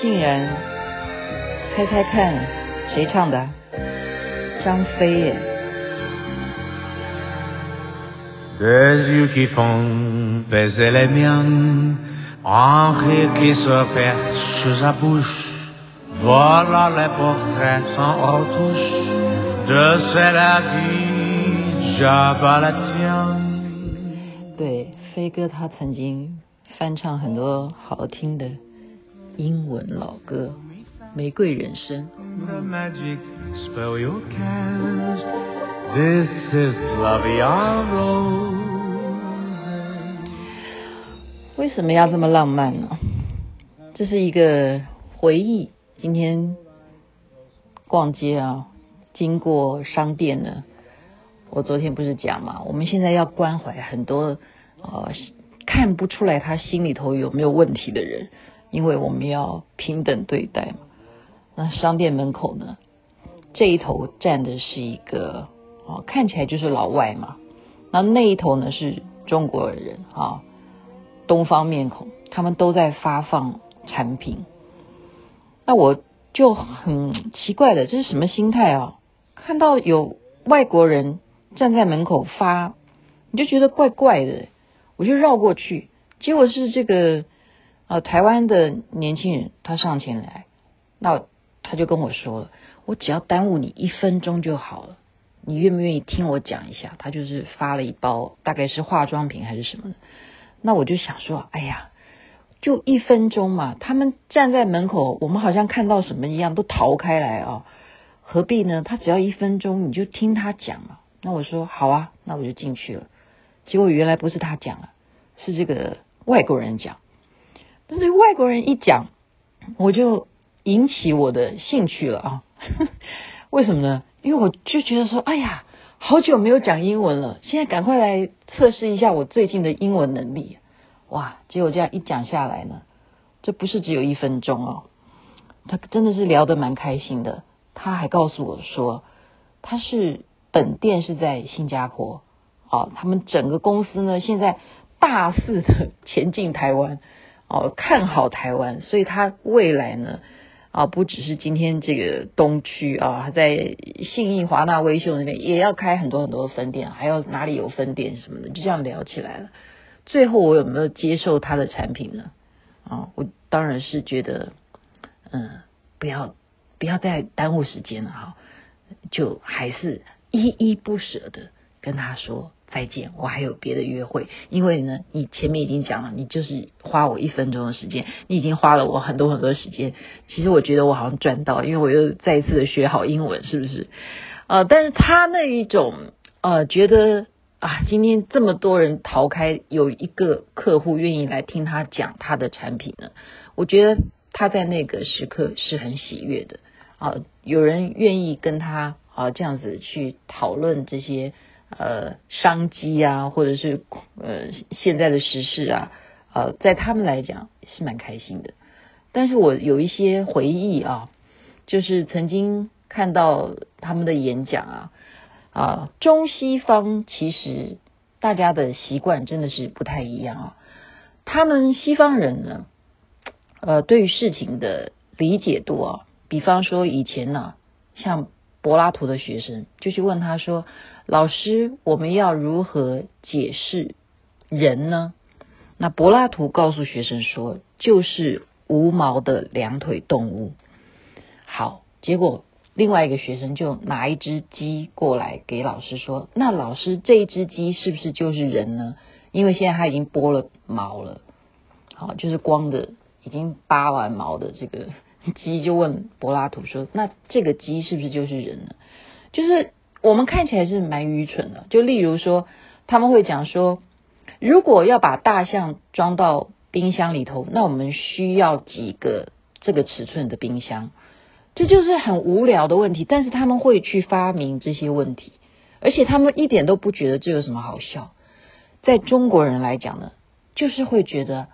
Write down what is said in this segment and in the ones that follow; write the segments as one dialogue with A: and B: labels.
A: 竟然，猜猜看谁唱的？张飞耶。对，飞哥他曾经翻唱很多好听的英文老歌，《玫瑰人生》。为什么要这么浪漫呢？这是一个回忆。今天逛街啊，经过商店呢。我昨天不是讲嘛，我们现在要关怀很多呃看不出来他心里头有没有问题的人，因为我们要平等对待嘛。那商店门口呢，这一头站的是一个哦，看起来就是老外嘛。那那一头呢是中国人啊，东方面孔，他们都在发放产品。那我就很奇怪的，这是什么心态啊？看到有外国人。站在门口发，你就觉得怪怪的，我就绕过去，结果是这个呃台湾的年轻人，他上前来，那他就跟我说了，我只要耽误你一分钟就好了，你愿不愿意听我讲一下？他就是发了一包，大概是化妆品还是什么的，那我就想说，哎呀，就一分钟嘛，他们站在门口，我们好像看到什么一样，都逃开来啊，何必呢？他只要一分钟，你就听他讲嘛。那我说好啊，那我就进去了。结果原来不是他讲了，是这个外国人讲。但是外国人一讲，我就引起我的兴趣了啊！为什么呢？因为我就觉得说，哎呀，好久没有讲英文了，现在赶快来测试一下我最近的英文能力。哇！结果这样一讲下来呢，这不是只有一分钟哦，他真的是聊得蛮开心的。他还告诉我说，他是。本店是在新加坡，哦，他们整个公司呢，现在大肆的前进台湾，哦，看好台湾，所以他未来呢，啊，不只是今天这个东区啊，他在信义华纳威秀那边也要开很多很多分店，还有哪里有分店什么的，就这样聊起来了。最后我有没有接受他的产品呢？啊，我当然是觉得，嗯，不要不要再耽误时间了哈，就还是。依依不舍的跟他说再见，我还有别的约会。因为呢，你前面已经讲了，你就是花我一分钟的时间，你已经花了我很多很多时间。其实我觉得我好像赚到，因为我又再一次的学好英文，是不是？呃，但是他那一种呃，觉得啊，今天这么多人逃开，有一个客户愿意来听他讲他的产品呢，我觉得他在那个时刻是很喜悦的啊，有人愿意跟他。啊，这样子去讨论这些呃商机啊，或者是呃现在的时事啊，呃，在他们来讲是蛮开心的。但是我有一些回忆啊，就是曾经看到他们的演讲啊，啊，中西方其实大家的习惯真的是不太一样啊。他们西方人呢，呃，对于事情的理解度啊，比方说以前呢，像。柏拉图的学生就去问他说：“老师，我们要如何解释人呢？”那柏拉图告诉学生说：“就是无毛的两腿动物。”好，结果另外一个学生就拿一只鸡过来给老师说：“那老师，这一只鸡是不是就是人呢？因为现在它已经剥了毛了，好，就是光的，已经拔完毛的这个。” 鸡就问柏拉图说：“那这个鸡是不是就是人呢？就是我们看起来是蛮愚蠢的。就例如说，他们会讲说，如果要把大象装到冰箱里头，那我们需要几个这个尺寸的冰箱？这就是很无聊的问题。但是他们会去发明这些问题，而且他们一点都不觉得这有什么好笑。在中国人来讲呢，就是会觉得，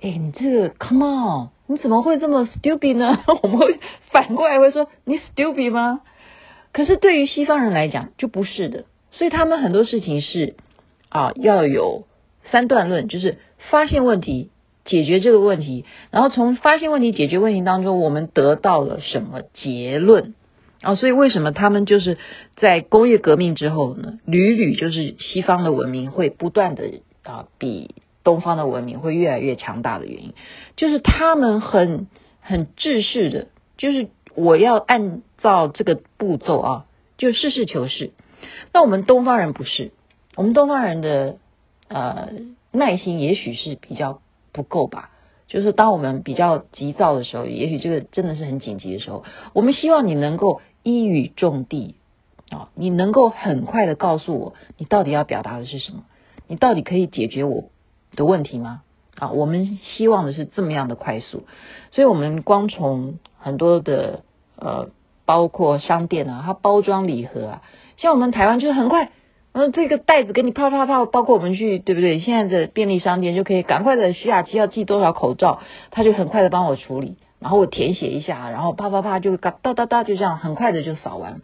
A: 哎，你这个，come on。”你怎么会这么 stupid 呢？我们会反过来会说你 stupid 吗？可是对于西方人来讲就不是的，所以他们很多事情是啊要有三段论，就是发现问题，解决这个问题，然后从发现问题、解决问题当中，我们得到了什么结论啊？所以为什么他们就是在工业革命之后呢，屡屡就是西方的文明会不断的啊比东方的文明会越来越强大的原因，就是他们很很制式的，就是我要按照这个步骤啊，就实事求是。那我们东方人不是，我们东方人的呃耐心也许是比较不够吧。就是当我们比较急躁的时候，也许这个真的是很紧急的时候，我们希望你能够一语中的啊，你能够很快的告诉我你到底要表达的是什么，你到底可以解决我的问题吗？啊，我们希望的是这么样的快速，所以我们光从很多的呃，包括商店啊，它包装礼盒啊。像我们台湾就是很快，嗯，这个袋子给你啪啪啪，包括我们去对不对？现在的便利商店就可以赶快的，徐雅琪要寄多少口罩，他就很快的帮我处理，然后我填写一下，然后啪啪啪就嘎哒哒哒就这样很快的就扫完。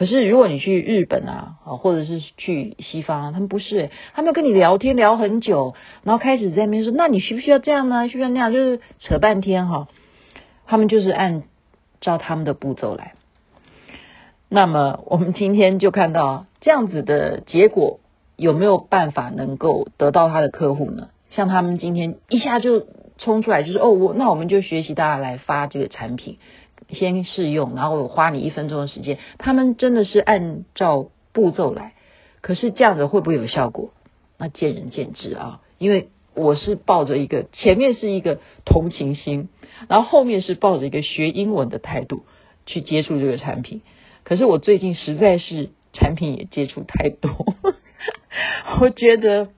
A: 可是如果你去日本啊，啊或者是去西方，他们不是，他们跟你聊天聊很久，然后开始在那边说，那你需不需要这样呢？需不需要那样？就是扯半天哈，他们就是按照他们的步骤来。那么我们今天就看到这样子的结果，有没有办法能够得到他的客户呢？像他们今天一下就冲出来，就是哦，我那我们就学习大家来发这个产品，先试用，然后我花你一分钟的时间。他们真的是按照步骤来，可是这样子会不会有效果？那见仁见智啊。因为我是抱着一个前面是一个同情心，然后后面是抱着一个学英文的态度去接触这个产品。可是我最近实在是产品也接触太多，我觉得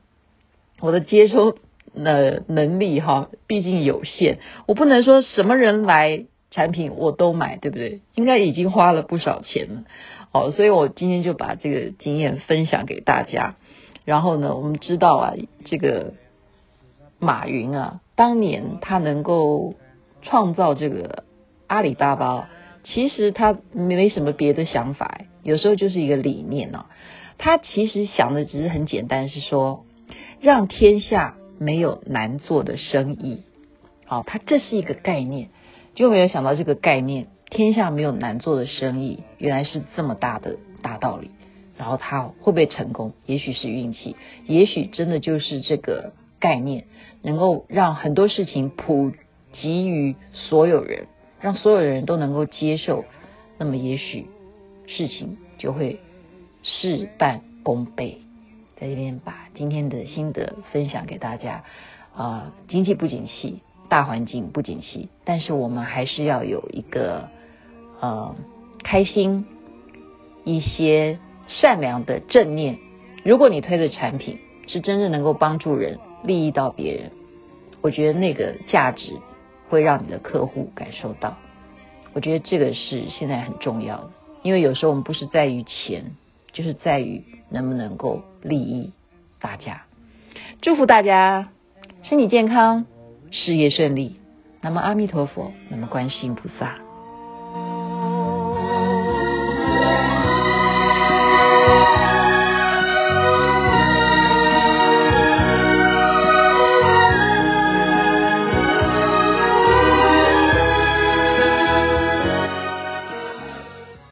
A: 我的接收的能力哈，毕竟有限，我不能说什么人来产品我都买，对不对？应该已经花了不少钱了，哦，所以我今天就把这个经验分享给大家。然后呢，我们知道啊，这个马云啊，当年他能够创造这个阿里巴巴。其实他没什么别的想法，有时候就是一个理念哦。他其实想的只是很简单，是说让天下没有难做的生意。好，他这是一个概念，就没有想到这个概念，天下没有难做的生意，原来是这么大的大道理。然后他会不会成功？也许是运气，也许真的就是这个概念能够让很多事情普及于所有人。让所有人都能够接受，那么也许事情就会事半功倍。在这边把今天的心得分享给大家。啊，经济不景气，大环境不景气，但是我们还是要有一个呃开心、一些善良的正念。如果你推的产品是真正能够帮助人、利益到别人，我觉得那个价值。会让你的客户感受到，我觉得这个是现在很重要的，因为有时候我们不是在于钱，就是在于能不能够利益大家。祝福大家身体健康，事业顺利。那么阿弥陀佛，那么观世音菩萨。